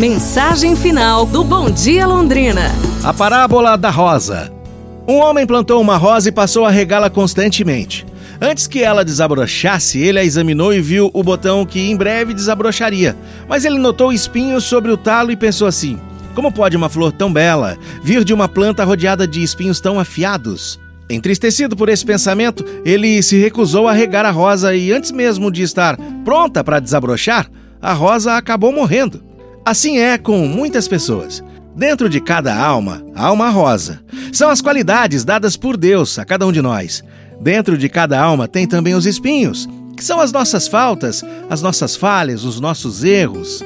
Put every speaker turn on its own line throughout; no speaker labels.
Mensagem final do Bom Dia Londrina.
A parábola da rosa. Um homem plantou uma rosa e passou a regá-la constantemente. Antes que ela desabrochasse, ele a examinou e viu o botão que em breve desabrocharia. Mas ele notou espinhos sobre o talo e pensou assim: como pode uma flor tão bela vir de uma planta rodeada de espinhos tão afiados? Entristecido por esse pensamento, ele se recusou a regar a rosa e, antes mesmo de estar pronta para desabrochar, a rosa acabou morrendo. Assim é com muitas pessoas. Dentro de cada alma há uma rosa. São as qualidades dadas por Deus a cada um de nós. Dentro de cada alma tem também os espinhos, que são as nossas faltas, as nossas falhas, os nossos erros.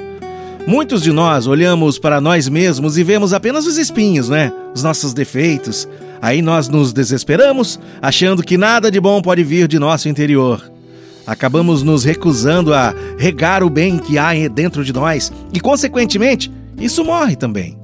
Muitos de nós olhamos para nós mesmos e vemos apenas os espinhos, né? Os nossos defeitos. Aí nós nos desesperamos, achando que nada de bom pode vir de nosso interior. Acabamos nos recusando a regar o bem que há dentro de nós e, consequentemente, isso morre também.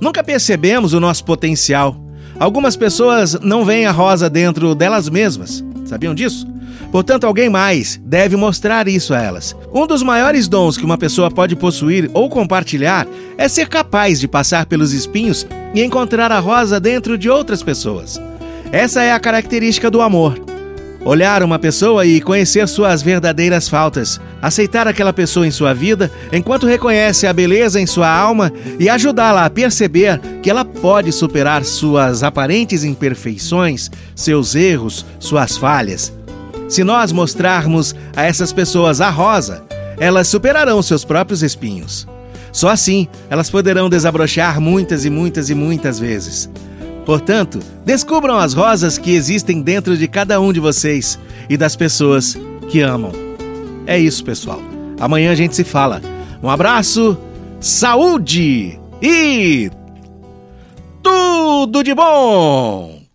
Nunca percebemos o nosso potencial. Algumas pessoas não veem a rosa dentro delas mesmas. Sabiam disso? Portanto, alguém mais deve mostrar isso a elas. Um dos maiores dons que uma pessoa pode possuir ou compartilhar é ser capaz de passar pelos espinhos e encontrar a rosa dentro de outras pessoas. Essa é a característica do amor. Olhar uma pessoa e conhecer suas verdadeiras faltas, aceitar aquela pessoa em sua vida enquanto reconhece a beleza em sua alma e ajudá-la a perceber que ela pode superar suas aparentes imperfeições, seus erros, suas falhas. Se nós mostrarmos a essas pessoas a rosa, elas superarão seus próprios espinhos. Só assim elas poderão desabrochar muitas e muitas e muitas vezes. Portanto, descubram as rosas que existem dentro de cada um de vocês e das pessoas que amam. É isso, pessoal. Amanhã a gente se fala. Um abraço, saúde e tudo de bom!